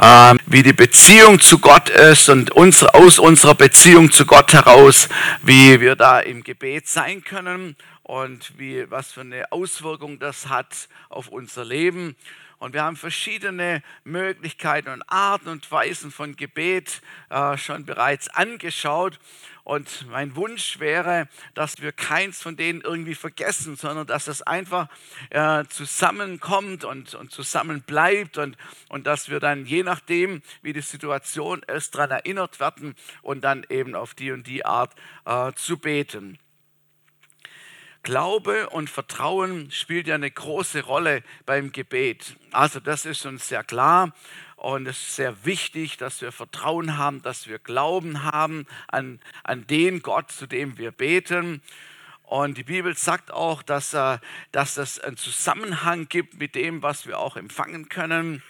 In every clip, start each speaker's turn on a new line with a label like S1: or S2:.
S1: äh, wie die Beziehung zu Gott ist und unsere, aus unserer Beziehung zu Gott heraus, wie wir da im Gebet sein können und wie, was für eine Auswirkung das hat auf unser Leben. Und wir haben verschiedene Möglichkeiten und Arten und Weisen von Gebet äh, schon bereits angeschaut. Und mein Wunsch wäre, dass wir keins von denen irgendwie vergessen, sondern dass es einfach äh, zusammenkommt und, und zusammen und, und dass wir dann je nachdem, wie die Situation ist, daran erinnert werden und dann eben auf die und die Art äh, zu beten. Glaube und Vertrauen spielt ja eine große Rolle beim Gebet. Also das ist uns sehr klar und es ist sehr wichtig, dass wir Vertrauen haben, dass wir Glauben haben an, an den Gott, zu dem wir beten. Und die Bibel sagt auch, dass, äh, dass es einen Zusammenhang gibt mit dem, was wir auch empfangen können.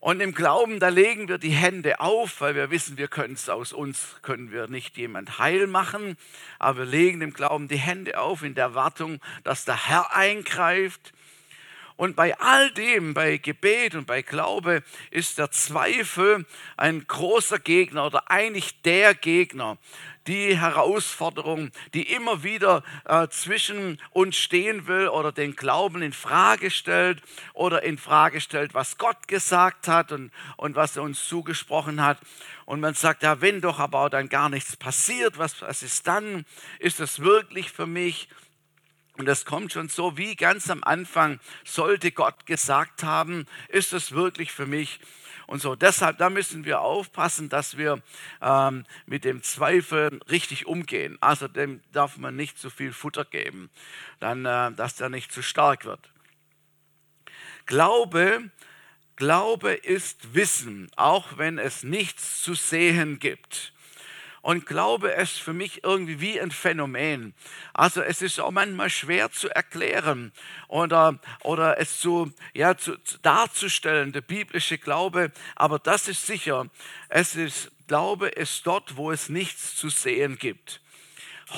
S1: Und im Glauben, da legen wir die Hände auf, weil wir wissen, wir können es aus uns, können wir nicht jemand heil machen. Aber wir legen im Glauben die Hände auf in der Erwartung, dass der Herr eingreift. Und bei all dem, bei Gebet und bei Glaube, ist der Zweifel ein großer Gegner oder eigentlich der Gegner, die Herausforderung, die immer wieder äh, zwischen uns stehen will oder den Glauben in Frage stellt oder in Frage stellt, was Gott gesagt hat und, und was er uns zugesprochen hat. Und man sagt, ja, wenn doch aber dann gar nichts passiert, was, was ist dann? Ist es wirklich für mich? Und das kommt schon so wie ganz am Anfang, sollte Gott gesagt haben, ist es wirklich für mich? Und so. Deshalb, da müssen wir aufpassen, dass wir ähm, mit dem Zweifel richtig umgehen. Also dem darf man nicht zu viel Futter geben, dann, äh, dass der nicht zu stark wird. Glaube, Glaube ist Wissen, auch wenn es nichts zu sehen gibt. Und Glaube ist für mich irgendwie wie ein Phänomen. Also es ist auch manchmal schwer zu erklären oder, oder es zu, ja, zu, darzustellen, der biblische Glaube. Aber das ist sicher, es ist, Glaube ist dort, wo es nichts zu sehen gibt.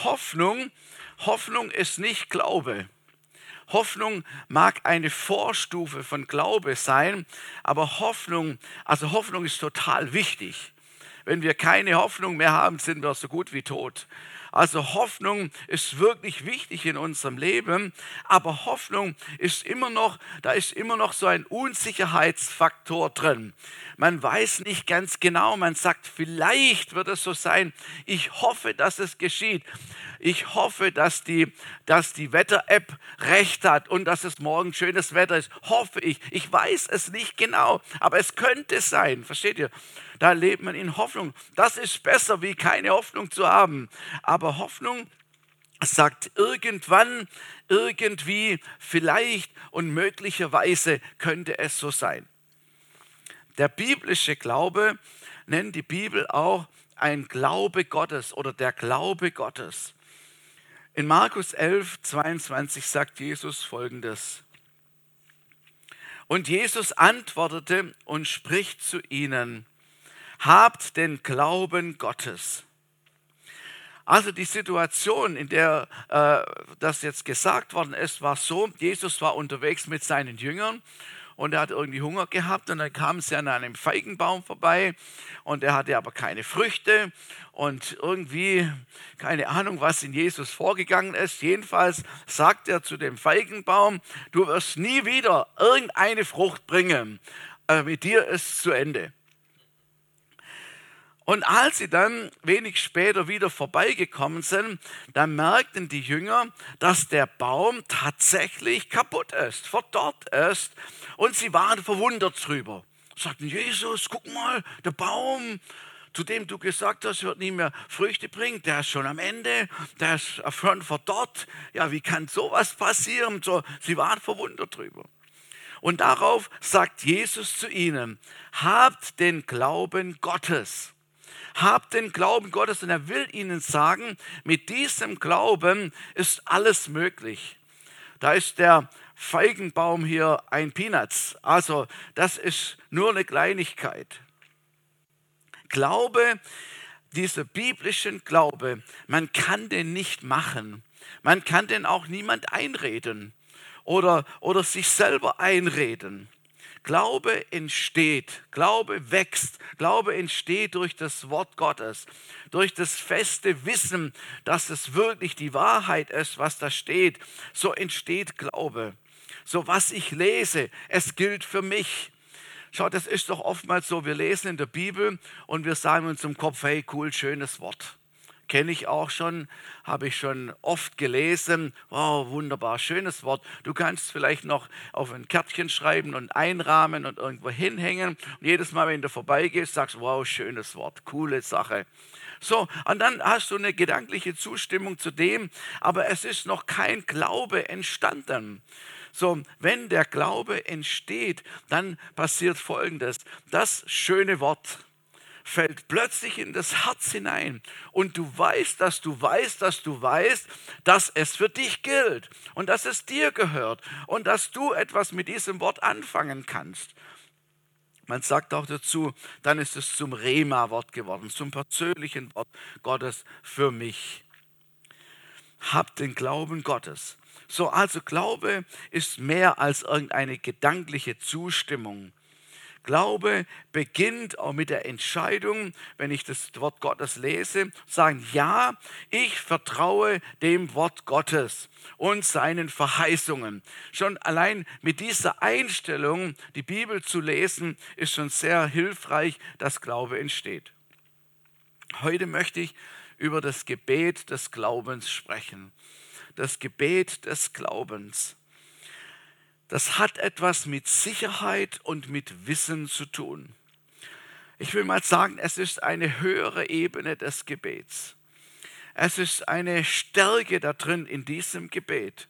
S1: Hoffnung, Hoffnung ist nicht Glaube. Hoffnung mag eine Vorstufe von Glaube sein, aber Hoffnung, also Hoffnung ist total wichtig. Wenn wir keine Hoffnung mehr haben, sind wir so gut wie tot. Also Hoffnung ist wirklich wichtig in unserem Leben, aber Hoffnung ist immer noch, da ist immer noch so ein Unsicherheitsfaktor drin. Man weiß nicht ganz genau, man sagt, vielleicht wird es so sein. Ich hoffe, dass es geschieht. Ich hoffe, dass die, dass die Wetter-App recht hat und dass es morgen schönes Wetter ist. Hoffe ich. Ich weiß es nicht genau, aber es könnte sein. Versteht ihr? Da lebt man in Hoffnung. Das ist besser, wie keine Hoffnung zu haben. Aber Hoffnung sagt irgendwann, irgendwie, vielleicht und möglicherweise könnte es so sein. Der biblische Glaube nennt die Bibel auch ein Glaube Gottes oder der Glaube Gottes. In Markus 11, 22 sagt Jesus folgendes. Und Jesus antwortete und spricht zu ihnen, habt den Glauben Gottes. Also die Situation, in der äh, das jetzt gesagt worden ist, war so, Jesus war unterwegs mit seinen Jüngern und er hat irgendwie Hunger gehabt und dann kam sie an einem Feigenbaum vorbei und er hatte aber keine Früchte und irgendwie keine Ahnung, was in Jesus vorgegangen ist. Jedenfalls sagt er zu dem Feigenbaum, du wirst nie wieder irgendeine Frucht bringen. Mit dir ist es zu Ende. Und als sie dann wenig später wieder vorbeigekommen sind, dann merkten die Jünger, dass der Baum tatsächlich kaputt ist, verdorrt ist. Und sie waren verwundert drüber. Sagten, Jesus, guck mal, der Baum, zu dem du gesagt hast, wird nie mehr Früchte bringen, der ist schon am Ende, der ist schon verdorrt. Ja, wie kann sowas passieren? So, sie waren verwundert drüber. Und darauf sagt Jesus zu ihnen, habt den Glauben Gottes. Habt den Glauben Gottes und er will ihnen sagen, mit diesem Glauben ist alles möglich. Da ist der Feigenbaum hier ein Peanuts. Also das ist nur eine Kleinigkeit. Glaube, dieser biblischen Glaube, man kann den nicht machen. Man kann den auch niemand einreden oder, oder sich selber einreden. Glaube entsteht, Glaube wächst, Glaube entsteht durch das Wort Gottes, durch das feste Wissen, dass es wirklich die Wahrheit ist, was da steht. So entsteht Glaube. So was ich lese, es gilt für mich. Schau, das ist doch oftmals so, wir lesen in der Bibel und wir sagen uns im Kopf, hey, cool, schönes Wort kenne ich auch schon, habe ich schon oft gelesen. Wow, wunderbar, schönes Wort. Du kannst vielleicht noch auf ein Kärtchen schreiben und einrahmen und irgendwo hinhängen. Und jedes Mal, wenn du vorbeigehst, sagst du, wow, schönes Wort, coole Sache. So, und dann hast du eine gedankliche Zustimmung zu dem, aber es ist noch kein Glaube entstanden. So, wenn der Glaube entsteht, dann passiert Folgendes. Das schöne Wort, fällt plötzlich in das Herz hinein und du weißt, dass du weißt, dass du weißt, dass es für dich gilt und dass es dir gehört und dass du etwas mit diesem Wort anfangen kannst. Man sagt auch dazu, dann ist es zum Rema-Wort geworden, zum persönlichen Wort Gottes für mich. Habt den Glauben Gottes. So, also Glaube ist mehr als irgendeine gedankliche Zustimmung. Glaube beginnt auch mit der Entscheidung, wenn ich das Wort Gottes lese, sagen, ja, ich vertraue dem Wort Gottes und seinen Verheißungen. Schon allein mit dieser Einstellung, die Bibel zu lesen, ist schon sehr hilfreich, dass Glaube entsteht. Heute möchte ich über das Gebet des Glaubens sprechen. Das Gebet des Glaubens das hat etwas mit Sicherheit und mit Wissen zu tun. Ich will mal sagen, es ist eine höhere Ebene des Gebets. Es ist eine Stärke da drin in diesem Gebet.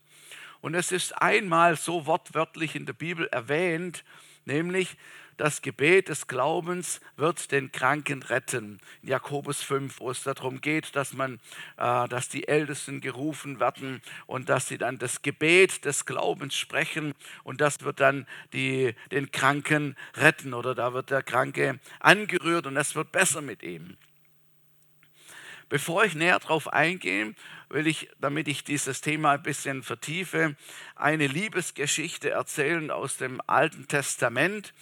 S1: Und es ist einmal so wortwörtlich in der Bibel erwähnt, nämlich das Gebet des Glaubens wird den Kranken retten. In Jakobus 5, wo es darum geht, dass man, äh, dass die Ältesten gerufen werden und dass sie dann das Gebet des Glaubens sprechen und das wird dann die, den Kranken retten oder da wird der Kranke angerührt und es wird besser mit ihm. Bevor ich näher darauf eingehe, will ich, damit ich dieses Thema ein bisschen vertiefe, eine Liebesgeschichte erzählen aus dem Alten Testament.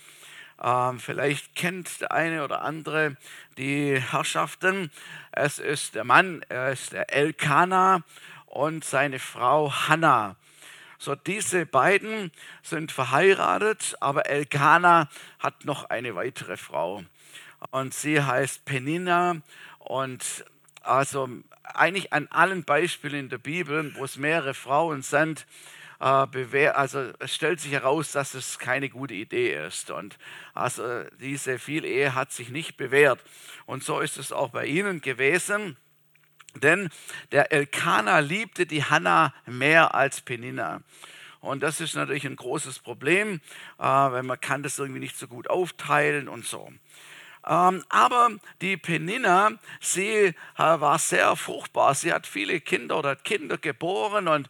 S1: Ähm, vielleicht kennt der eine oder andere die Herrschaften. Es ist der Mann, er ist der Elkanah und seine Frau Hannah. So, diese beiden sind verheiratet, aber Elkanah hat noch eine weitere Frau. Und sie heißt Penina. Und also eigentlich an allen Beispielen in der Bibel, wo es mehrere Frauen sind, äh, also es stellt sich heraus, dass es keine gute Idee ist. Und also diese Vielehe hat sich nicht bewährt. Und so ist es auch bei ihnen gewesen. Denn der Elkanah liebte die Hannah mehr als Penina. Und das ist natürlich ein großes Problem, äh, weil man kann das irgendwie nicht so gut aufteilen und so. Ähm, aber die Penina, sie äh, war sehr fruchtbar. Sie hat viele Kinder oder hat Kinder geboren und,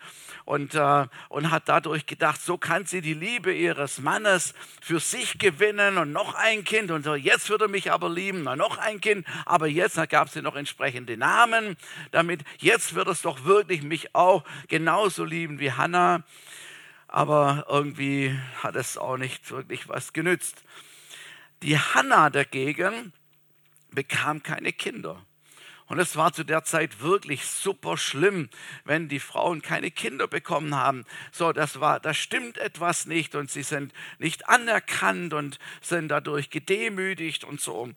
S1: und, äh, und hat dadurch gedacht, so kann sie die Liebe ihres Mannes für sich gewinnen und noch ein Kind und so, jetzt würde er mich aber lieben, na, noch ein Kind, aber jetzt gab sie noch entsprechende Namen, damit jetzt wird es doch wirklich mich auch genauso lieben wie Hannah. Aber irgendwie hat es auch nicht wirklich was genützt. Die Hannah dagegen bekam keine Kinder. Und es war zu der Zeit wirklich super schlimm, wenn die Frauen keine Kinder bekommen haben. So, das war, da stimmt etwas nicht und sie sind nicht anerkannt und sind dadurch gedemütigt und so.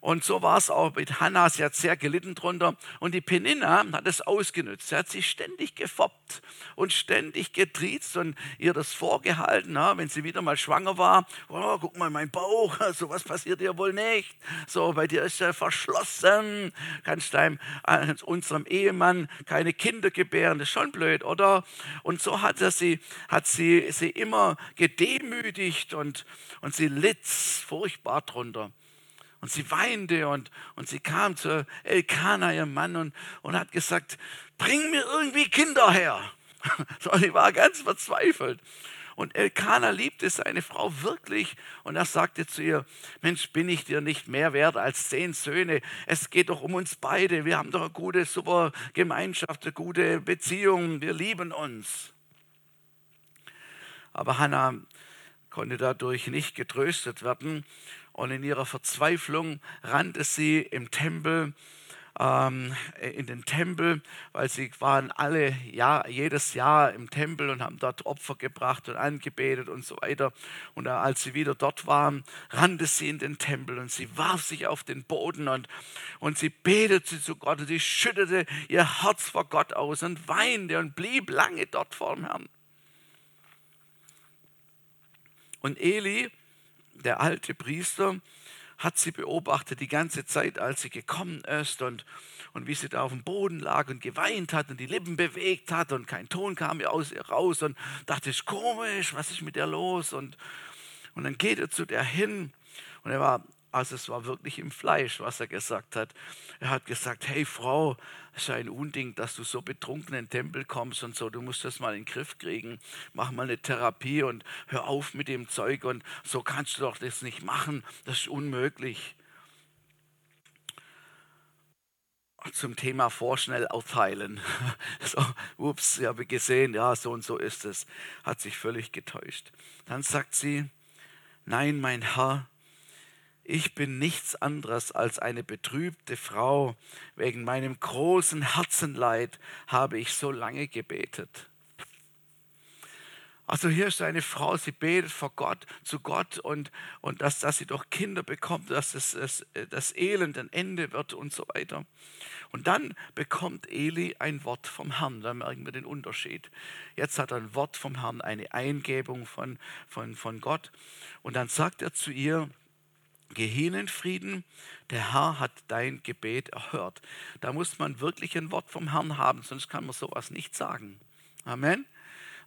S1: Und so war es auch mit Hannah. Sie hat sehr gelitten drunter. Und die Penina hat es ausgenutzt. Sie hat sich ständig gefoppt und ständig getriezt und ihr das vorgehalten, wenn sie wieder mal schwanger war. Oh, guck mal, mein Bauch, so was passiert dir wohl nicht. So, bei dir ist er verschlossen. Kannst deinem, äh, unserem Ehemann keine Kinder gebären. Das ist schon blöd, oder? Und so hat, er sie, hat sie sie immer gedemütigt und, und sie litt furchtbar drunter. Und sie weinte und, und sie kam zu Elkanah, ihrem Mann, und, und hat gesagt, bring mir irgendwie Kinder her. So, sie war ganz verzweifelt. Und Elkanah liebte seine Frau wirklich. Und er sagte zu ihr, Mensch, bin ich dir nicht mehr wert als zehn Söhne? Es geht doch um uns beide. Wir haben doch eine gute, super Gemeinschaft, eine gute Beziehung. Wir lieben uns. Aber Hannah konnte dadurch nicht getröstet werden. Und in ihrer Verzweiflung rannte sie im Tempel ähm, in den Tempel, weil sie waren alle Jahr, jedes Jahr im Tempel und haben dort Opfer gebracht und angebetet und so weiter. Und als sie wieder dort waren, rannte sie in den Tempel und sie warf sich auf den Boden und, und sie betete zu Gott und sie schüttete ihr Herz vor Gott aus und weinte und blieb lange dort vor dem Herrn. Und Eli, der alte Priester, hat sie beobachtet die ganze Zeit, als sie gekommen ist und, und wie sie da auf dem Boden lag und geweint hat und die Lippen bewegt hat und kein Ton kam ihr aus ihr raus und dachte, ist komisch, was ist mit der los? Und, und dann geht er zu der hin und er war also es war wirklich im Fleisch, was er gesagt hat. Er hat gesagt, hey Frau, es ist ein Unding, dass du so betrunken in den Tempel kommst und so, du musst das mal in den Griff kriegen. Mach mal eine Therapie und hör auf mit dem Zeug und so kannst du doch das nicht machen, das ist unmöglich. Zum Thema vorschnell aufteilen. So, ups, ich habe gesehen, ja, so und so ist es. Hat sich völlig getäuscht. Dann sagt sie, nein, mein Herr, ich bin nichts anderes als eine betrübte Frau. Wegen meinem großen Herzenleid habe ich so lange gebetet. Also hier ist eine Frau, sie betet vor Gott, zu Gott und, und dass, dass sie doch Kinder bekommt, dass das, das, das Elend ein Ende wird und so weiter. Und dann bekommt Eli ein Wort vom Herrn, da merken wir den Unterschied. Jetzt hat er ein Wort vom Herrn, eine Eingebung von, von, von Gott. Und dann sagt er zu ihr, Geh hin in Frieden, der Herr hat dein Gebet erhört. Da muss man wirklich ein Wort vom Herrn haben, sonst kann man sowas nicht sagen. Amen.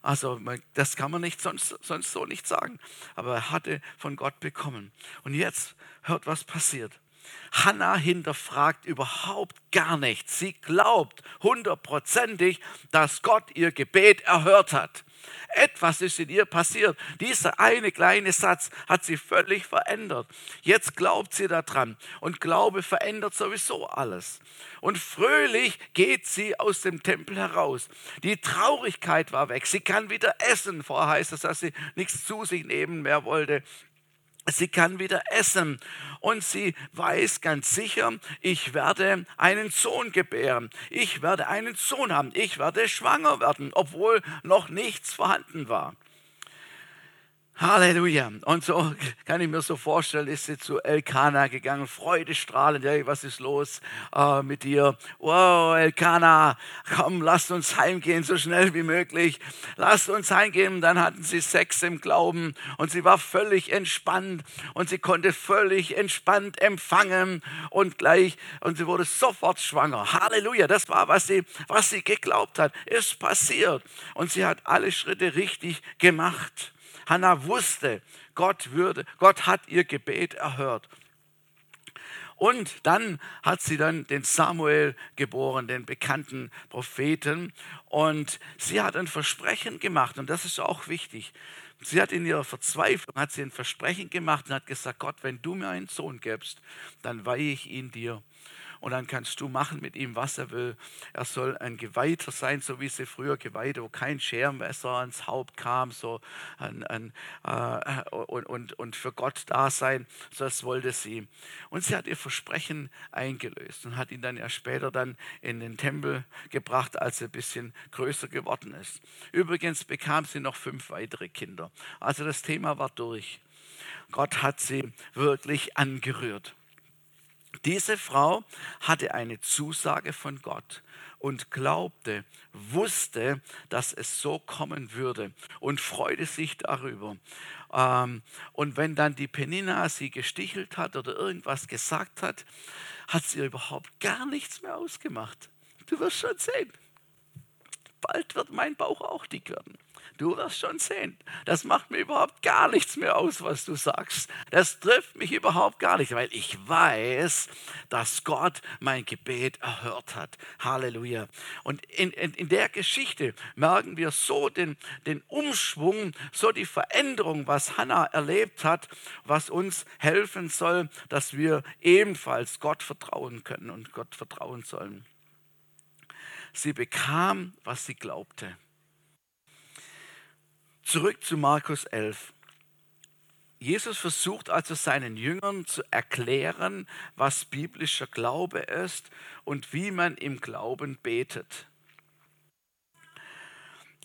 S1: Also das kann man nicht sonst, sonst so nicht sagen. Aber er hatte von Gott bekommen. Und jetzt hört, was passiert. Hannah hinterfragt überhaupt gar nichts. Sie glaubt hundertprozentig, dass Gott ihr Gebet erhört hat. Etwas ist in ihr passiert. Dieser eine kleine Satz hat sie völlig verändert. Jetzt glaubt sie daran und Glaube verändert sowieso alles. Und fröhlich geht sie aus dem Tempel heraus. Die Traurigkeit war weg. Sie kann wieder essen. Vorher heißt es, dass sie nichts zu sich nehmen mehr wollte. Sie kann wieder essen und sie weiß ganz sicher, ich werde einen Sohn gebären. Ich werde einen Sohn haben. Ich werde schwanger werden, obwohl noch nichts vorhanden war. Halleluja. Und so kann ich mir so vorstellen, ist sie zu Elkana gegangen, freudestrahlend. Hey, was ist los äh, mit dir? Wow, Elkana, komm, lass uns heimgehen, so schnell wie möglich. Lass uns heimgehen. Dann hatten sie Sex im Glauben und sie war völlig entspannt und sie konnte völlig entspannt empfangen und gleich, und sie wurde sofort schwanger. Halleluja. Das war, was sie, was sie geglaubt hat. Ist passiert. Und sie hat alle Schritte richtig gemacht. Hannah wusste, Gott, würde, Gott hat ihr Gebet erhört. Und dann hat sie dann den Samuel geboren, den bekannten Propheten. Und sie hat ein Versprechen gemacht. Und das ist auch wichtig. Sie hat in ihrer Verzweiflung hat sie ein Versprechen gemacht und hat gesagt, Gott, wenn du mir einen Sohn gibst, dann weihe ich ihn dir und dann kannst du machen mit ihm, was er will. Er soll ein Geweihter sein, so wie sie früher Geweihte, wo kein Schermesser ans Haupt kam so ein, ein, äh, und, und, und für Gott da sein. So das wollte sie. Und sie hat ihr Versprechen eingelöst und hat ihn dann ja später dann in den Tempel gebracht, als er ein bisschen größer geworden ist. Übrigens bekam sie noch fünf weitere Kinder. Also das Thema war durch. Gott hat sie wirklich angerührt. Diese Frau hatte eine Zusage von Gott und glaubte, wusste, dass es so kommen würde und freute sich darüber. Ähm, und wenn dann die Penina sie gestichelt hat oder irgendwas gesagt hat, hat sie überhaupt gar nichts mehr ausgemacht. Du wirst schon sehen. Bald wird mein Bauch auch dick werden. Du wirst schon sehen. Das macht mir überhaupt gar nichts mehr aus, was du sagst. Das trifft mich überhaupt gar nicht, weil ich weiß, dass Gott mein Gebet erhört hat. Halleluja. Und in, in, in der Geschichte merken wir so den, den Umschwung, so die Veränderung, was Hannah erlebt hat, was uns helfen soll, dass wir ebenfalls Gott vertrauen können und Gott vertrauen sollen. Sie bekam, was sie glaubte. Zurück zu Markus 11. Jesus versucht also seinen Jüngern zu erklären, was biblischer Glaube ist und wie man im Glauben betet.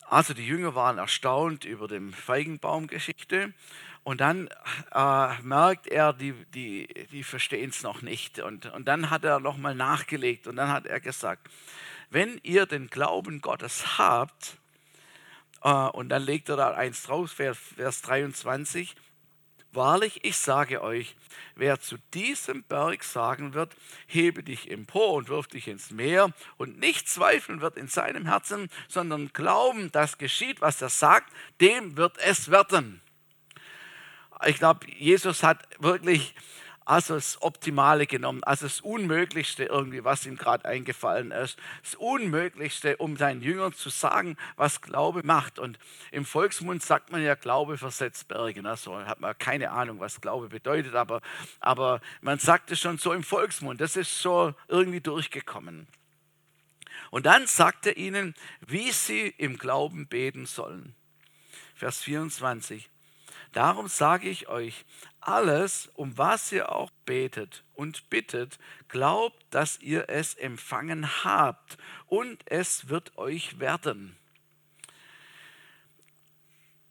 S1: Also die Jünger waren erstaunt über die Feigenbaumgeschichte und dann äh, merkt er, die, die, die verstehen es noch nicht. Und, und dann hat er nochmal nachgelegt und dann hat er gesagt, wenn ihr den Glauben Gottes habt, und dann legt er da eins draus, Vers, Vers 23, Wahrlich, ich sage euch, wer zu diesem Berg sagen wird, hebe dich empor und wirf dich ins Meer und nicht zweifeln wird in seinem Herzen, sondern glauben, dass geschieht, was er sagt, dem wird es werden. Ich glaube, Jesus hat wirklich also das Optimale genommen, also das Unmöglichste irgendwie, was ihm gerade eingefallen ist. Das Unmöglichste, um seinen Jüngern zu sagen, was Glaube macht. Und im Volksmund sagt man ja, Glaube versetzt Berge. Ne? So hat man keine Ahnung, was Glaube bedeutet, aber, aber man sagt es schon so im Volksmund. Das ist so irgendwie durchgekommen. Und dann sagt er ihnen, wie sie im Glauben beten sollen. Vers 24. Darum sage ich euch, alles, um was ihr auch betet und bittet, glaubt, dass ihr es empfangen habt und es wird euch werden.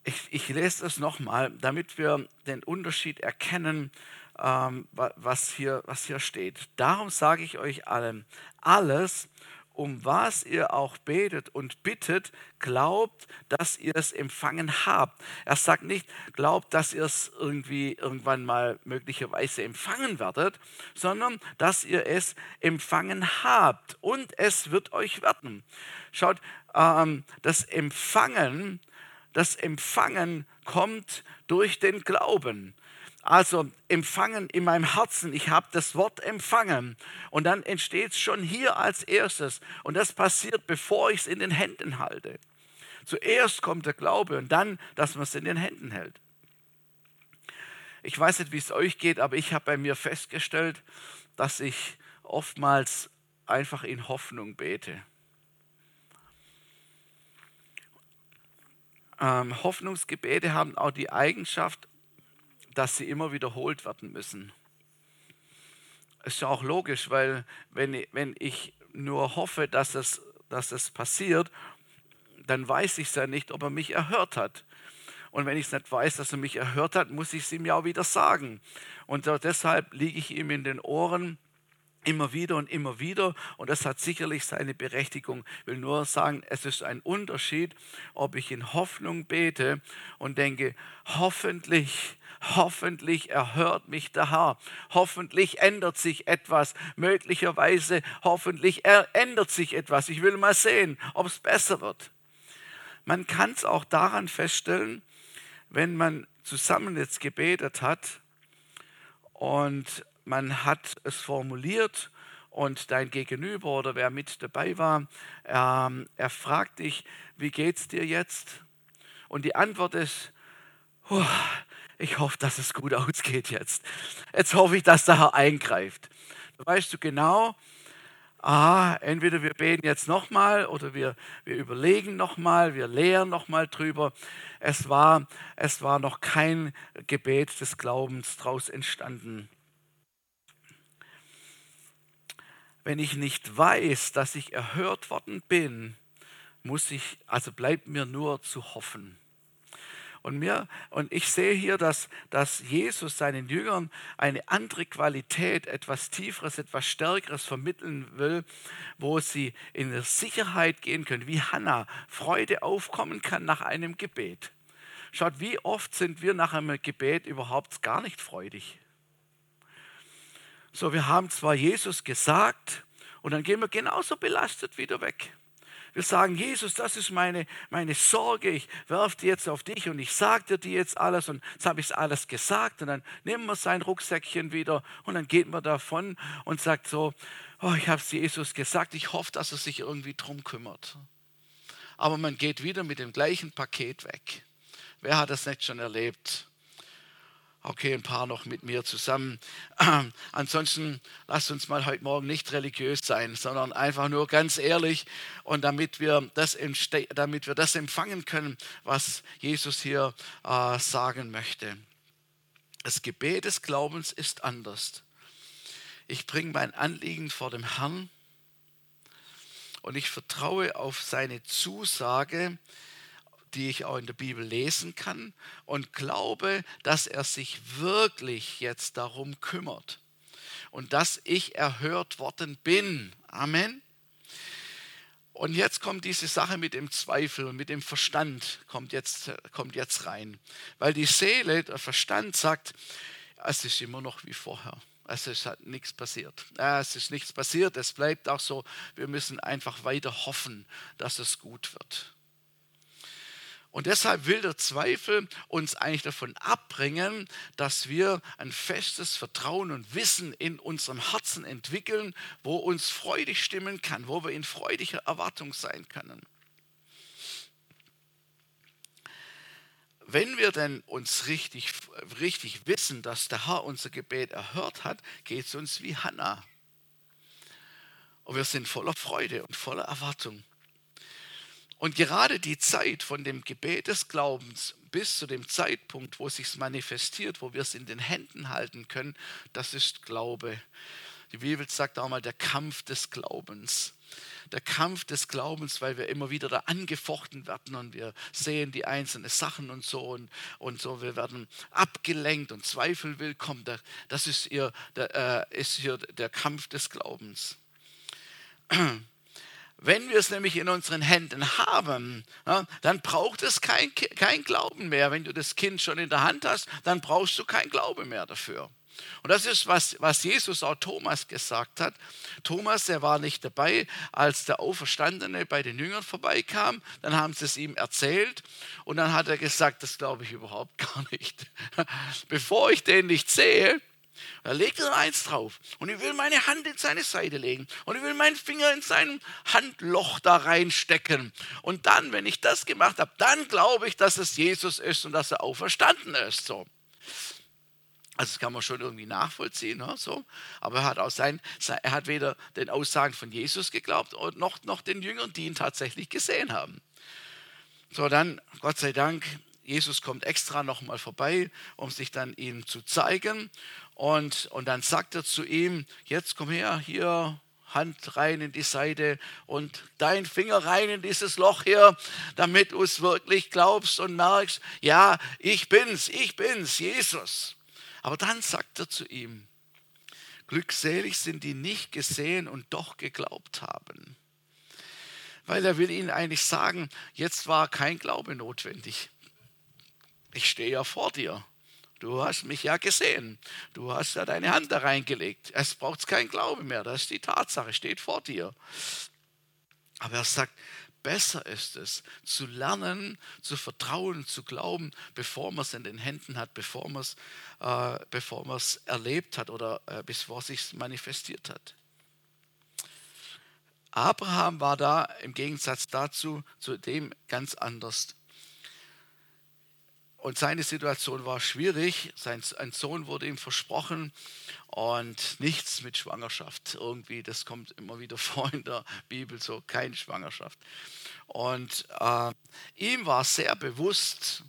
S1: Ich, ich lese das nochmal, damit wir den Unterschied erkennen, ähm, was, hier, was hier steht. Darum sage ich euch allen, alles, um was ihr auch betet und bittet, glaubt, dass ihr es empfangen habt. Er sagt nicht, glaubt, dass ihr es irgendwie irgendwann mal möglicherweise empfangen werdet, sondern dass ihr es empfangen habt und es wird euch werden. Schaut, ähm, das Empfangen, das Empfangen kommt durch den Glauben. Also empfangen in meinem Herzen, ich habe das Wort empfangen und dann entsteht es schon hier als erstes und das passiert, bevor ich es in den Händen halte. Zuerst kommt der Glaube und dann, dass man es in den Händen hält. Ich weiß nicht, wie es euch geht, aber ich habe bei mir festgestellt, dass ich oftmals einfach in Hoffnung bete. Ähm, Hoffnungsgebete haben auch die Eigenschaft, dass sie immer wiederholt werden müssen. Ist ja auch logisch, weil wenn, wenn ich nur hoffe, dass es, dass es passiert, dann weiß ich es ja nicht, ob er mich erhört hat. Und wenn ich es nicht weiß, dass er mich erhört hat, muss ich es ihm ja auch wieder sagen. Und deshalb liege ich ihm in den Ohren immer wieder und immer wieder. Und das hat sicherlich seine Berechtigung. Ich will nur sagen, es ist ein Unterschied, ob ich in Hoffnung bete und denke, hoffentlich, hoffentlich erhört mich der Herr. Hoffentlich ändert sich etwas. Möglicherweise, hoffentlich ändert sich etwas. Ich will mal sehen, ob es besser wird. Man kann es auch daran feststellen, wenn man zusammen jetzt gebetet hat und man hat es formuliert und dein Gegenüber oder wer mit dabei war, ähm, er fragt dich, wie geht's dir jetzt? Und die Antwort ist, ich hoffe, dass es gut ausgeht jetzt. Jetzt hoffe ich, dass der Herr eingreift. Da weißt du genau, ah, entweder wir beten jetzt nochmal oder wir, wir überlegen nochmal, wir lehren nochmal drüber. Es war, es war noch kein Gebet des Glaubens daraus entstanden. Wenn ich nicht weiß, dass ich erhört worden bin, muss ich, also bleibt mir nur zu hoffen. Und, mir, und ich sehe hier, dass, dass Jesus seinen Jüngern eine andere Qualität, etwas Tieferes, etwas Stärkeres vermitteln will, wo sie in der Sicherheit gehen können, wie Hannah Freude aufkommen kann nach einem Gebet. Schaut, wie oft sind wir nach einem Gebet überhaupt gar nicht freudig. So, wir haben zwar Jesus gesagt und dann gehen wir genauso belastet wieder weg. Wir sagen, Jesus, das ist meine, meine Sorge, ich werfe die jetzt auf dich und ich sage dir jetzt alles und jetzt habe ich alles gesagt und dann nehmen wir sein Rucksäckchen wieder und dann geht man davon und sagt so, oh, ich habe es Jesus gesagt, ich hoffe, dass er sich irgendwie drum kümmert. Aber man geht wieder mit dem gleichen Paket weg. Wer hat das nicht schon erlebt? Okay, ein paar noch mit mir zusammen. Ansonsten lasst uns mal heute Morgen nicht religiös sein, sondern einfach nur ganz ehrlich und damit wir das, damit wir das empfangen können, was Jesus hier äh, sagen möchte. Das Gebet des Glaubens ist anders. Ich bringe mein Anliegen vor dem Herrn und ich vertraue auf seine Zusage, die ich auch in der Bibel lesen kann und glaube, dass er sich wirklich jetzt darum kümmert und dass ich erhört worden bin. Amen. Und jetzt kommt diese Sache mit dem Zweifel und mit dem Verstand, kommt jetzt, kommt jetzt rein. Weil die Seele, der Verstand sagt, es ist immer noch wie vorher. Es ist nichts passiert. Es ist nichts passiert, es bleibt auch so. Wir müssen einfach weiter hoffen, dass es gut wird. Und deshalb will der Zweifel uns eigentlich davon abbringen, dass wir ein festes Vertrauen und Wissen in unserem Herzen entwickeln, wo uns freudig stimmen kann, wo wir in freudiger Erwartung sein können. Wenn wir denn uns richtig, richtig wissen, dass der Herr unser Gebet erhört hat, geht es uns wie Hannah. Und wir sind voller Freude und voller Erwartung. Und gerade die Zeit von dem Gebet des Glaubens bis zu dem Zeitpunkt, wo es sich manifestiert, wo wir es in den Händen halten können, das ist Glaube. Die Bibel sagt auch mal der Kampf des Glaubens. Der Kampf des Glaubens, weil wir immer wieder da angefochten werden und wir sehen die einzelnen Sachen und so und, und so. Wir werden abgelenkt und Zweifel will kommen. Das ist hier, der, äh, ist hier der Kampf des Glaubens. Wenn wir es nämlich in unseren Händen haben, dann braucht es kein, kein Glauben mehr. Wenn du das Kind schon in der Hand hast, dann brauchst du kein Glaube mehr dafür. Und das ist, was, was Jesus auch Thomas gesagt hat. Thomas, der war nicht dabei, als der Auferstandene bei den Jüngern vorbeikam. Dann haben sie es ihm erzählt und dann hat er gesagt, das glaube ich überhaupt gar nicht. Bevor ich den nicht sehe, da legt er eins drauf und ich will meine Hand in seine Seite legen und ich will meinen Finger in sein Handloch da reinstecken. Und dann, wenn ich das gemacht habe, dann glaube ich, dass es Jesus ist und dass er auferstanden ist. So. Also das kann man schon irgendwie nachvollziehen, ne? so. aber er hat, auch sein, er hat weder den Aussagen von Jesus geglaubt noch, noch den Jüngern, die ihn tatsächlich gesehen haben. So, dann, Gott sei Dank, Jesus kommt extra nochmal vorbei, um sich dann ihm zu zeigen. Und, und dann sagt er zu ihm, jetzt komm her, hier, Hand rein in die Seite und dein Finger rein in dieses Loch hier, damit du es wirklich glaubst und merkst, ja, ich bin's, ich bin's, Jesus. Aber dann sagt er zu ihm, glückselig sind die nicht gesehen und doch geglaubt haben. Weil er will ihnen eigentlich sagen, jetzt war kein Glaube notwendig ich stehe ja vor dir. Du hast mich ja gesehen. Du hast ja deine Hand da reingelegt. Es braucht keinen Glaube mehr. Das ist die Tatsache, steht vor dir. Aber er sagt, besser ist es, zu lernen, zu vertrauen, zu glauben, bevor man es in den Händen hat, bevor man es, äh, bevor man es erlebt hat oder äh, bevor es sich manifestiert hat. Abraham war da im Gegensatz dazu, zu dem ganz anders. Und seine Situation war schwierig. Sein ein Sohn wurde ihm versprochen und nichts mit Schwangerschaft. Irgendwie, das kommt immer wieder vor in der Bibel, so keine Schwangerschaft. Und äh, ihm war sehr bewusst,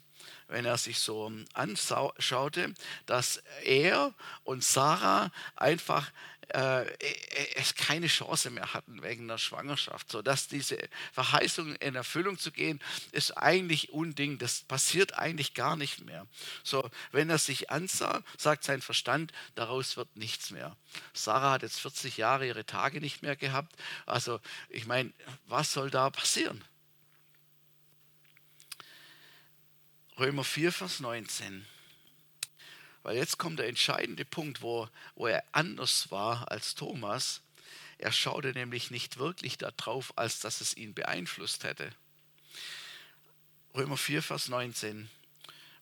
S1: wenn er sich so anschaute, dass er und Sarah einfach äh, es keine Chance mehr hatten wegen der Schwangerschaft. So dass diese Verheißung in Erfüllung zu gehen, ist eigentlich unding. Das passiert eigentlich gar nicht mehr. So, wenn er sich ansah, sagt sein Verstand, daraus wird nichts mehr. Sarah hat jetzt 40 Jahre ihre Tage nicht mehr gehabt. Also, ich meine, was soll da passieren? Römer 4, Vers 19. Weil jetzt kommt der entscheidende Punkt, wo, wo er anders war als Thomas. Er schaute nämlich nicht wirklich darauf, als dass es ihn beeinflusst hätte. Römer 4, Vers 19.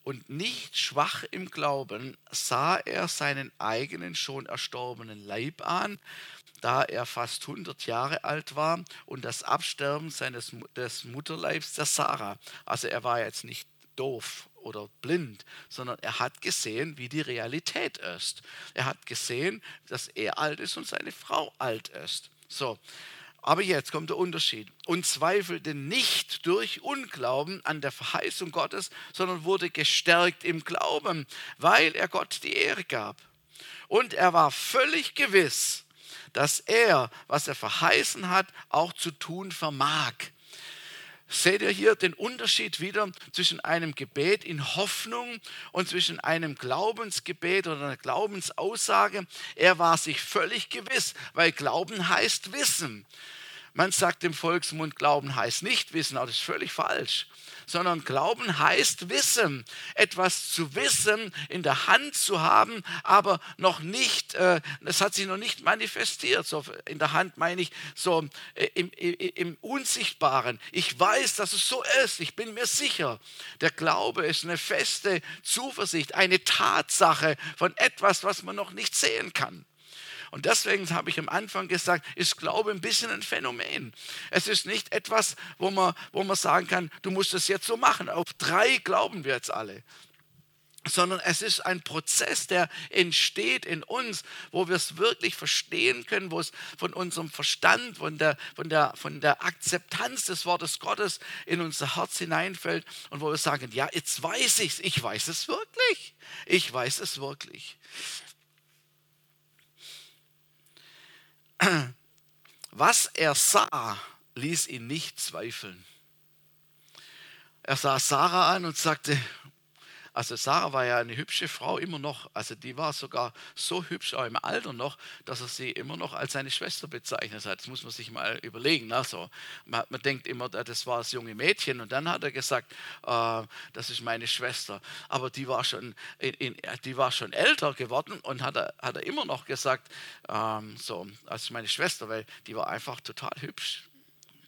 S1: Und nicht schwach im Glauben sah er seinen eigenen schon erstorbenen Leib an, da er fast 100 Jahre alt war und das Absterben seines des Mutterleibs der Sarah. Also er war jetzt nicht doof oder blind, sondern er hat gesehen, wie die Realität ist. Er hat gesehen, dass er alt ist und seine Frau alt ist. So. Aber jetzt kommt der Unterschied. Und zweifelte nicht durch Unglauben an der Verheißung Gottes, sondern wurde gestärkt im Glauben, weil er Gott die Ehre gab. Und er war völlig gewiss, dass er, was er verheißen hat, auch zu tun vermag. Seht ihr hier den Unterschied wieder zwischen einem Gebet in Hoffnung und zwischen einem Glaubensgebet oder einer Glaubensaussage? Er war sich völlig gewiss, weil Glauben heißt Wissen. Man sagt im Volksmund, Glauben heißt nicht Wissen, aber das ist völlig falsch sondern Glauben heißt Wissen. Etwas zu wissen, in der Hand zu haben, aber noch nicht, äh, das hat sich noch nicht manifestiert. So in der Hand meine ich so äh, im, im, im Unsichtbaren. Ich weiß, dass es so ist. Ich bin mir sicher. Der Glaube ist eine feste Zuversicht, eine Tatsache von etwas, was man noch nicht sehen kann. Und deswegen habe ich am Anfang gesagt, ist Glaube ein bisschen ein Phänomen. Es ist nicht etwas, wo man, wo man sagen kann, du musst es jetzt so machen. Auf drei glauben wir jetzt alle sondern es ist ein Prozess, der entsteht in uns, wo wir es wirklich verstehen können, wo es von unserem Verstand, von der, von der, von der Akzeptanz des Wortes Gottes in unser Herz hineinfällt und wo wir sagen, ja, jetzt weiß ich es, ich weiß es wirklich, ich weiß es wirklich. Was er sah, ließ ihn nicht zweifeln. Er sah Sarah an und sagte, also Sarah war ja eine hübsche Frau immer noch. Also die war sogar so hübsch auch im Alter noch, dass er sie immer noch als seine Schwester bezeichnet hat. Das muss man sich mal überlegen. Also man, man denkt immer, das war das junge Mädchen und dann hat er gesagt, äh, das ist meine Schwester. Aber die war schon, in, in, die war schon älter geworden und hat er, hat er immer noch gesagt, ähm, so, ist meine Schwester, weil die war einfach total hübsch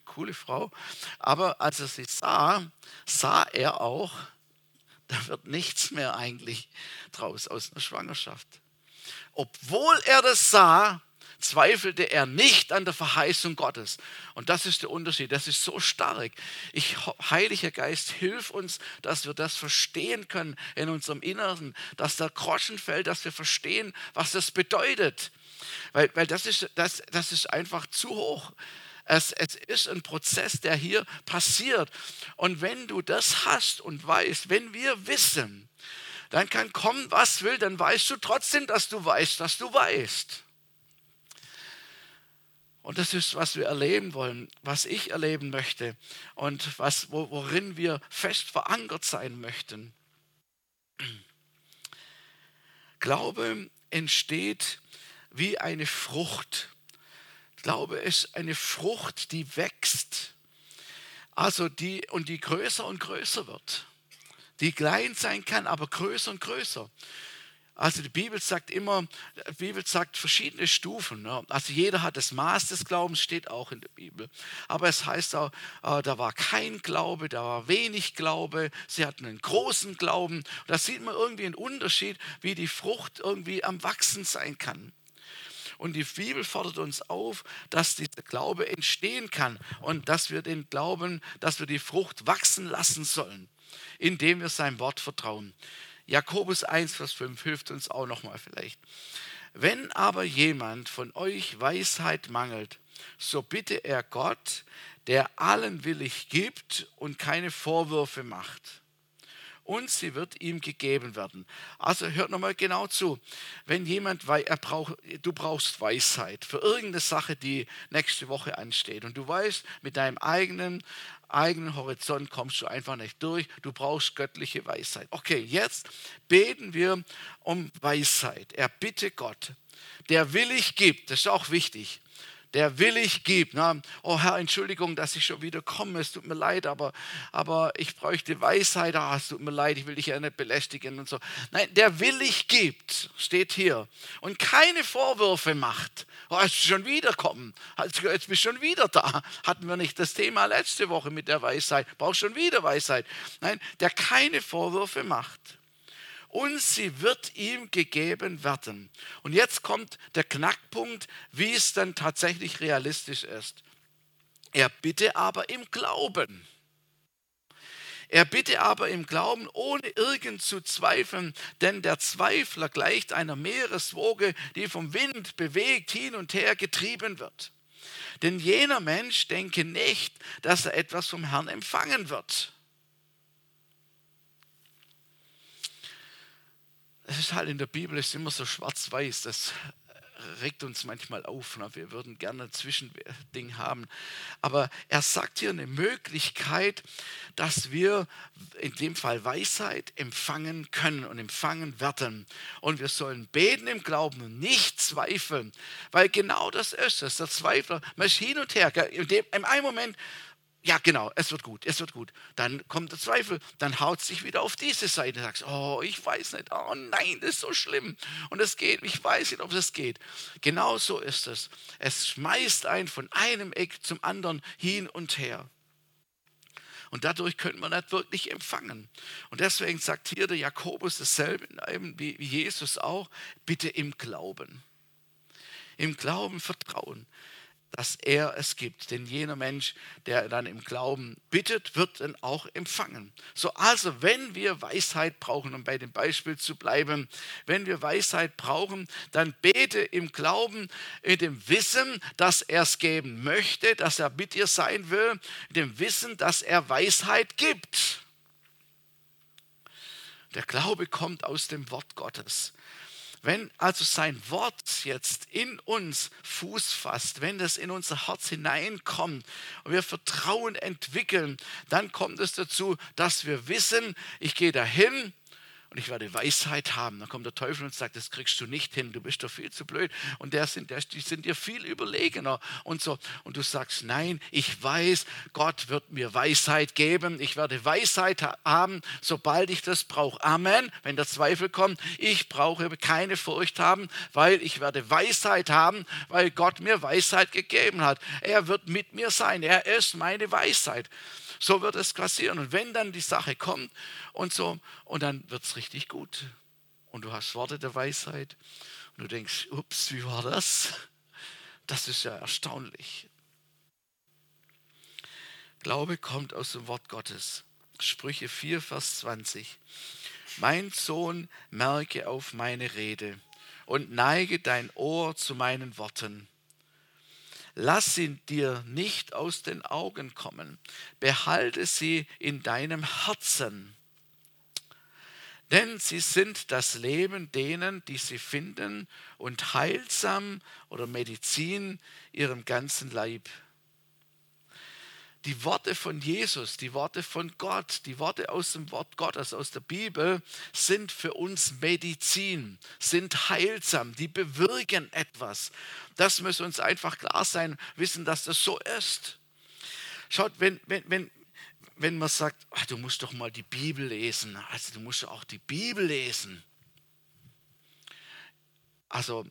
S1: coole Frau. Aber als er sie sah, sah er auch, da wird nichts mehr eigentlich draus aus einer Schwangerschaft. Obwohl er das sah, zweifelte er nicht an der Verheißung Gottes. Und das ist der Unterschied. Das ist so stark. Ich, Heiliger Geist, hilf uns, dass wir das verstehen können in unserem Inneren, dass der Groschen fällt, dass wir verstehen, was das bedeutet. Weil, weil das, ist, das, das ist einfach zu hoch. Es, es ist ein Prozess, der hier passiert. Und wenn du das hast und weißt, wenn wir wissen, dann kann kommen, was will, dann weißt du trotzdem, dass du weißt, dass du weißt. Und das ist, was wir erleben wollen, was ich erleben möchte und was, worin wir fest verankert sein möchten. Glaube entsteht wie eine Frucht. Glaube ist eine Frucht, die wächst. Also die und die größer und größer wird. Die klein sein kann, aber größer und größer. Also die Bibel sagt immer, die Bibel sagt verschiedene Stufen. Ne? Also jeder hat das Maß des Glaubens, steht auch in der Bibel. Aber es heißt auch, äh, da war kein Glaube, da war wenig Glaube, sie hatten einen großen Glauben. Da sieht man irgendwie einen Unterschied, wie die Frucht irgendwie am Wachsen sein kann. Und die Bibel fordert uns auf, dass dieser Glaube entstehen kann und dass wir den Glauben, dass wir die Frucht wachsen lassen sollen, indem wir seinem Wort vertrauen. Jakobus 1, Vers 5 hilft uns auch nochmal vielleicht. Wenn aber jemand von euch Weisheit mangelt, so bitte er Gott, der allen willig gibt und keine Vorwürfe macht und sie wird ihm gegeben werden. Also hört nochmal genau zu. Wenn jemand, er braucht, du brauchst Weisheit für irgendeine Sache, die nächste Woche ansteht und du weißt, mit deinem eigenen eigenen Horizont kommst du einfach nicht durch. Du brauchst göttliche Weisheit. Okay, jetzt beten wir um Weisheit. Er bitte Gott, der willig gibt. Das ist auch wichtig der willig gibt. Ne? Oh Herr, Entschuldigung, dass ich schon wieder komme, es tut mir leid, aber, aber ich bräuchte Weisheit. Ah, es tut mir leid, ich will dich ja nicht belästigen und so. Nein, der willig gibt, steht hier und keine Vorwürfe macht. Oh, jetzt schon wieder kommen, jetzt bist du schon wieder da. Hatten wir nicht das Thema letzte Woche mit der Weisheit? Brauchst schon wieder Weisheit. Nein, der keine Vorwürfe macht und sie wird ihm gegeben werden. Und jetzt kommt der Knackpunkt, wie es dann tatsächlich realistisch ist. Er bitte aber im Glauben. Er bitte aber im Glauben, ohne irgend zu zweifeln, denn der Zweifler gleicht einer Meereswoge, die vom Wind bewegt hin und her getrieben wird. Denn jener Mensch denke nicht, dass er etwas vom Herrn empfangen wird. Es ist halt in der Bibel ist immer so schwarz-weiß. Das regt uns manchmal auf. Ne? Wir würden gerne ein Zwischending haben. Aber er sagt hier eine Möglichkeit, dass wir in dem Fall Weisheit empfangen können und empfangen werden. Und wir sollen beten im Glauben und nicht zweifeln. Weil genau das ist es. Der Zweifler, man ist hin und her. In, einem Moment ja, genau, es wird gut, es wird gut. Dann kommt der Zweifel, dann haut es sich wieder auf diese Seite. Sagst, oh, ich weiß nicht, oh nein, das ist so schlimm. Und es geht, ich weiß nicht, ob es geht. Genau so ist es. Es schmeißt einen von einem Eck zum anderen hin und her. Und dadurch könnte man nicht wirklich empfangen. Und deswegen sagt hier der Jakobus dasselbe, wie Jesus auch, bitte im Glauben. Im Glauben vertrauen dass er es gibt. Denn jener Mensch, der dann im Glauben bittet, wird dann auch empfangen. So also, wenn wir Weisheit brauchen, um bei dem Beispiel zu bleiben, wenn wir Weisheit brauchen, dann bete im Glauben, in dem Wissen, dass er es geben möchte, dass er mit dir sein will, in dem Wissen, dass er Weisheit gibt. Der Glaube kommt aus dem Wort Gottes. Wenn also sein Wort jetzt in uns Fuß fasst, wenn das in unser Herz hineinkommt und wir Vertrauen entwickeln, dann kommt es dazu, dass wir wissen, ich gehe dahin, und ich werde Weisheit haben. Dann kommt der Teufel und sagt, das kriegst du nicht hin, du bist doch viel zu blöd. Und der sind, der, die sind dir viel überlegener und so. Und du sagst, nein, ich weiß, Gott wird mir Weisheit geben. Ich werde Weisheit haben, sobald ich das brauche. Amen. Wenn der Zweifel kommt, ich brauche keine Furcht haben, weil ich werde Weisheit haben, weil Gott mir Weisheit gegeben hat. Er wird mit mir sein. Er ist meine Weisheit. So wird es passieren. Und wenn dann die Sache kommt und so, und dann wird es richtig gut. Und du hast Worte der Weisheit und du denkst, ups, wie war das? Das ist ja erstaunlich. Glaube kommt aus dem Wort Gottes. Sprüche 4, Vers 20. Mein Sohn, merke auf meine Rede und neige dein Ohr zu meinen Worten Lass sie dir nicht aus den Augen kommen. Behalte sie in deinem Herzen. Denn sie sind das Leben denen, die sie finden und heilsam oder Medizin ihrem ganzen Leib die Worte von Jesus, die Worte von Gott, die Worte aus dem Wort Gottes, aus der Bibel, sind für uns Medizin, sind heilsam, die bewirken etwas. Das muss uns einfach klar sein, wissen, dass das so ist. Schaut, wenn, wenn, wenn, wenn man sagt, ach, du musst doch mal die Bibel lesen, also du musst auch die Bibel lesen. Also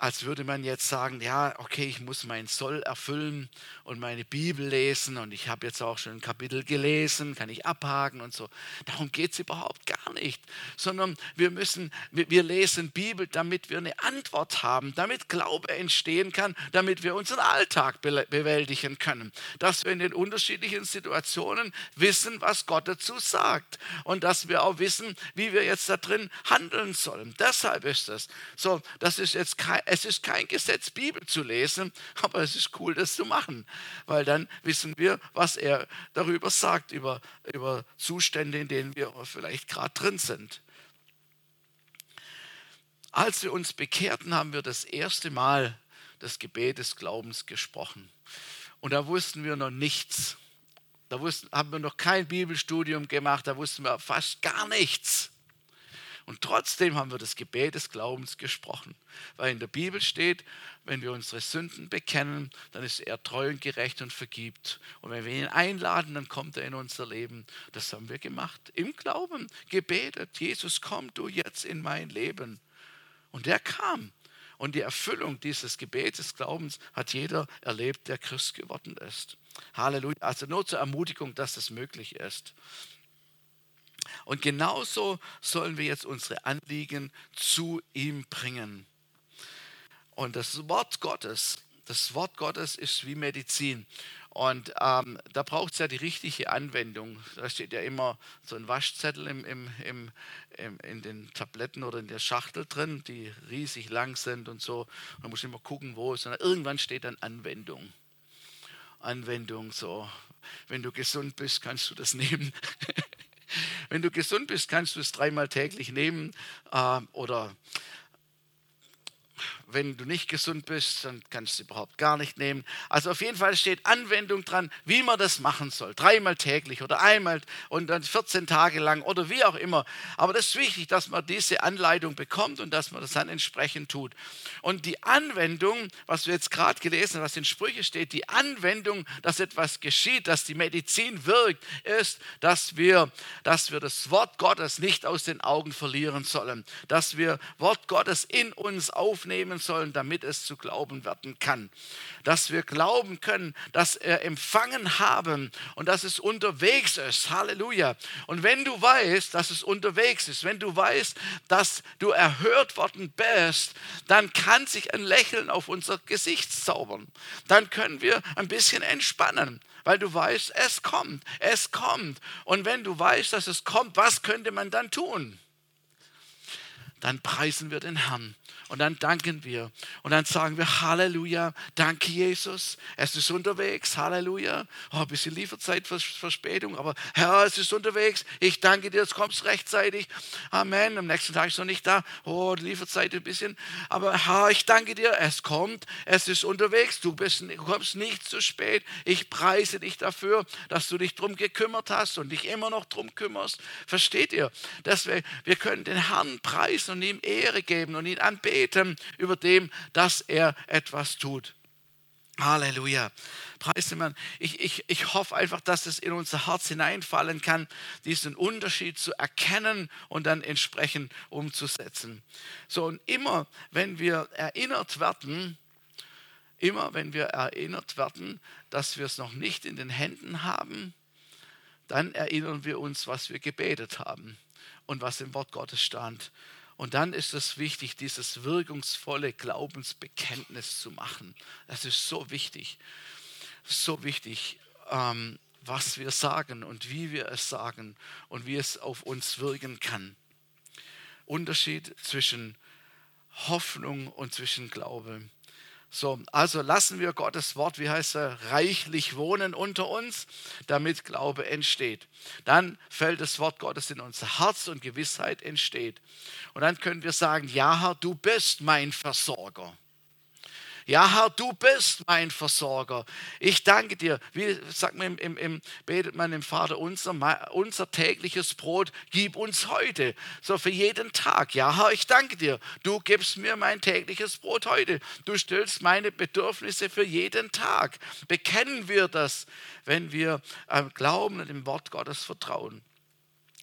S1: als würde man jetzt sagen, ja, okay, ich muss meinen Soll erfüllen und meine Bibel lesen und ich habe jetzt auch schon ein Kapitel gelesen, kann ich abhaken und so. Darum geht es überhaupt gar nicht, sondern wir müssen, wir lesen Bibel, damit wir eine Antwort haben, damit Glaube entstehen kann, damit wir unseren Alltag bewältigen können, dass wir in den unterschiedlichen Situationen wissen, was Gott dazu sagt und dass wir auch wissen, wie wir jetzt da drin handeln sollen. Deshalb ist es so, das ist jetzt kein es ist kein Gesetz, Bibel zu lesen, aber es ist cool, das zu machen, weil dann wissen wir, was er darüber sagt, über, über Zustände, in denen wir vielleicht gerade drin sind. Als wir uns bekehrten, haben wir das erste Mal das Gebet des Glaubens gesprochen. Und da wussten wir noch nichts. Da wussten, haben wir noch kein Bibelstudium gemacht, da wussten wir fast gar nichts. Und trotzdem haben wir das Gebet des Glaubens gesprochen, weil in der Bibel steht, wenn wir unsere Sünden bekennen, dann ist er treu und gerecht und vergibt. Und wenn wir ihn einladen, dann kommt er in unser Leben. Das haben wir gemacht. Im Glauben gebetet, Jesus, komm du jetzt in mein Leben. Und er kam. Und die Erfüllung dieses Gebets des Glaubens hat jeder erlebt, der Christ geworden ist. Halleluja. Also nur zur Ermutigung, dass es möglich ist. Und genauso sollen wir jetzt unsere Anliegen zu ihm bringen. Und das Wort Gottes, das Wort Gottes ist wie Medizin. Und ähm, da braucht es ja die richtige Anwendung. Da steht ja immer so ein Waschzettel im, im, im, im, in den Tabletten oder in der Schachtel drin, die riesig lang sind und so. Und man muss immer gucken, wo es ist. Irgendwann steht dann Anwendung. Anwendung so. Wenn du gesund bist, kannst du das nehmen. Wenn du gesund bist, kannst du es dreimal täglich nehmen äh, oder wenn du nicht gesund bist, dann kannst du überhaupt gar nicht nehmen. Also auf jeden Fall steht Anwendung dran, wie man das machen soll. Dreimal täglich oder einmal und dann 14 Tage lang oder wie auch immer. Aber das ist wichtig, dass man diese Anleitung bekommt und dass man das dann entsprechend tut. Und die Anwendung, was wir jetzt gerade gelesen haben, was in Sprüche steht, die Anwendung, dass etwas geschieht, dass die Medizin wirkt, ist, dass wir, dass wir das Wort Gottes nicht aus den Augen verlieren sollen. Dass wir Wort Gottes in uns aufnehmen sollen, damit es zu glauben werden kann. Dass wir glauben können, dass er empfangen haben und dass es unterwegs ist. Halleluja. Und wenn du weißt, dass es unterwegs ist, wenn du weißt, dass du erhört worden bist, dann kann sich ein Lächeln auf unser Gesicht zaubern. Dann können wir ein bisschen entspannen weil du weißt, es kommt, es kommt. Und wenn du weißt, dass es kommt, was könnte man dann tun? Dann preisen wir den Herrn und dann danken wir. Und dann sagen wir Halleluja, danke Jesus, es ist unterwegs, Halleluja. Oh, ein bisschen Lieferzeitverspätung, aber Herr, es ist unterwegs. Ich danke dir, es kommt rechtzeitig. Amen. Am nächsten Tag ist noch nicht da. Oh, Lieferzeit ein bisschen. Aber Herr, ich danke dir, es kommt, es ist unterwegs. Du, bist, du kommst nicht zu spät. Ich preise dich dafür, dass du dich darum gekümmert hast und dich immer noch darum kümmerst. Versteht ihr? Dass wir, wir können den Herrn preisen und ihm Ehre geben und ihn anbeten beten über dem, dass er etwas tut. Halleluja. Preis dem Ich, ich, ich hoffe einfach, dass es in unser Herz hineinfallen kann, diesen Unterschied zu erkennen und dann entsprechend umzusetzen. So, und immer, wenn wir erinnert werden, immer, wenn wir erinnert werden, dass wir es noch nicht in den Händen haben, dann erinnern wir uns, was wir gebetet haben und was im Wort Gottes stand. Und dann ist es wichtig, dieses wirkungsvolle Glaubensbekenntnis zu machen. Das ist so wichtig, so wichtig, ähm, was wir sagen und wie wir es sagen und wie es auf uns wirken kann. Unterschied zwischen Hoffnung und zwischen Glaube. So, also lassen wir Gottes Wort, wie heißt er, reichlich wohnen unter uns, damit Glaube entsteht. Dann fällt das Wort Gottes in unser Herz und Gewissheit entsteht. Und dann können wir sagen, ja Herr, du bist mein Versorger. Ja, Herr, du bist mein Versorger. Ich danke dir. Wie sagt man im, im, betet man im Vater unser, unser tägliches Brot, gib uns heute. So für jeden Tag. Ja, Herr, ich danke dir. Du gibst mir mein tägliches Brot heute. Du stillst meine Bedürfnisse für jeden Tag. Bekennen wir das, wenn wir glauben und dem Wort Gottes vertrauen.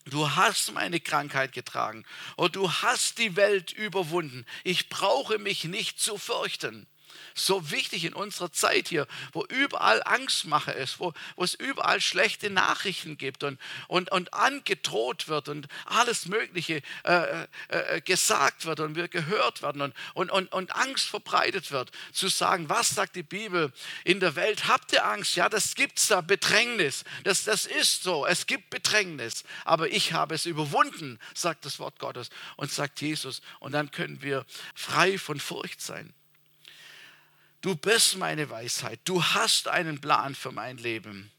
S1: Du hast meine Krankheit getragen und du hast die Welt überwunden. Ich brauche mich nicht zu fürchten so wichtig in unserer Zeit hier, wo überall Angstmache ist, wo, wo es überall schlechte Nachrichten gibt und, und, und angedroht wird und alles Mögliche äh, äh, äh, gesagt wird und wir gehört werden und, und, und, und Angst verbreitet wird, zu sagen, was sagt die Bibel in der Welt? Habt ihr Angst? Ja, das gibt es da, Bedrängnis. Das, das ist so, es gibt Bedrängnis, aber ich habe es überwunden, sagt das Wort Gottes und sagt Jesus. Und dann können wir frei von Furcht sein. Du bist meine Weisheit. Du hast einen Plan für mein Leben.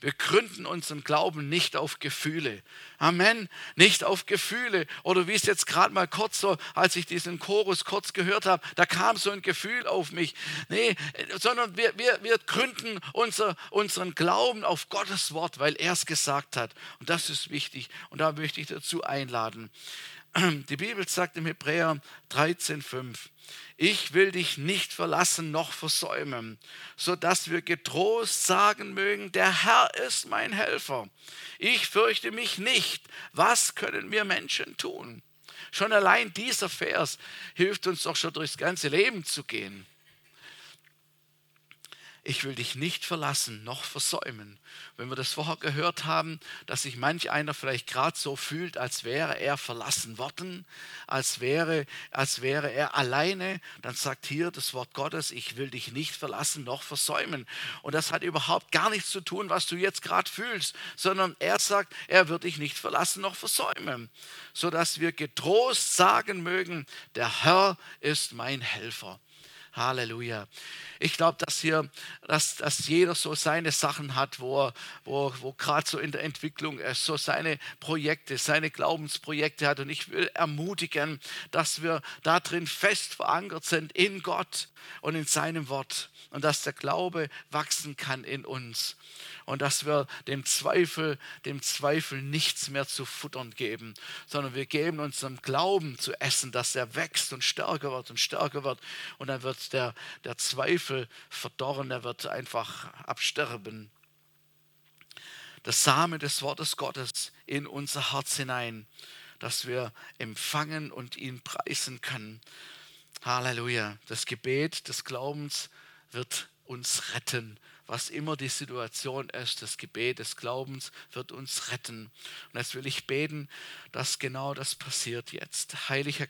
S1: Wir gründen unseren Glauben nicht auf Gefühle. Amen. Nicht auf Gefühle. Oder wie es jetzt gerade mal kurz so, als ich diesen Chorus kurz gehört habe, da kam so ein Gefühl auf mich. Nee, sondern wir, wir, wir gründen unser, unseren Glauben auf Gottes Wort, weil er es gesagt hat. Und das ist wichtig. Und da möchte ich dazu einladen. Die Bibel sagt im Hebräer 13,5, ich will dich nicht verlassen noch versäumen, sodass wir getrost sagen mögen, der Herr ist mein Helfer. Ich fürchte mich nicht. Was können wir Menschen tun? Schon allein dieser Vers hilft uns doch schon durchs ganze Leben zu gehen. Ich will dich nicht verlassen noch versäumen. Wenn wir das vorher gehört haben, dass sich manch einer vielleicht gerade so fühlt, als wäre er verlassen worden, als wäre, als wäre er alleine, dann sagt hier das Wort Gottes, ich will dich nicht verlassen noch versäumen. Und das hat überhaupt gar nichts zu tun, was du jetzt gerade fühlst, sondern er sagt, er wird dich nicht verlassen noch versäumen, sodass wir getrost sagen mögen, der Herr ist mein Helfer. Halleluja. Ich glaube, dass hier, dass, dass jeder so seine Sachen hat, wo er, wo, wo gerade so in der Entwicklung ist, so seine Projekte, seine Glaubensprojekte hat. Und ich will ermutigen, dass wir da drin fest verankert sind in Gott und in seinem Wort und dass der Glaube wachsen kann in uns und dass wir dem Zweifel, dem Zweifel nichts mehr zu futtern geben, sondern wir geben unserem Glauben zu essen, dass er wächst und stärker wird und stärker wird und dann wird der, der Zweifel verdorren, er wird einfach absterben. Der Same des Wortes Gottes in unser Herz hinein, dass wir empfangen und ihn preisen können. Halleluja. Das Gebet des Glaubens wird uns retten. Was immer die Situation ist, das Gebet des Glaubens wird uns retten. Und jetzt will ich beten, dass genau das passiert jetzt. Heiliger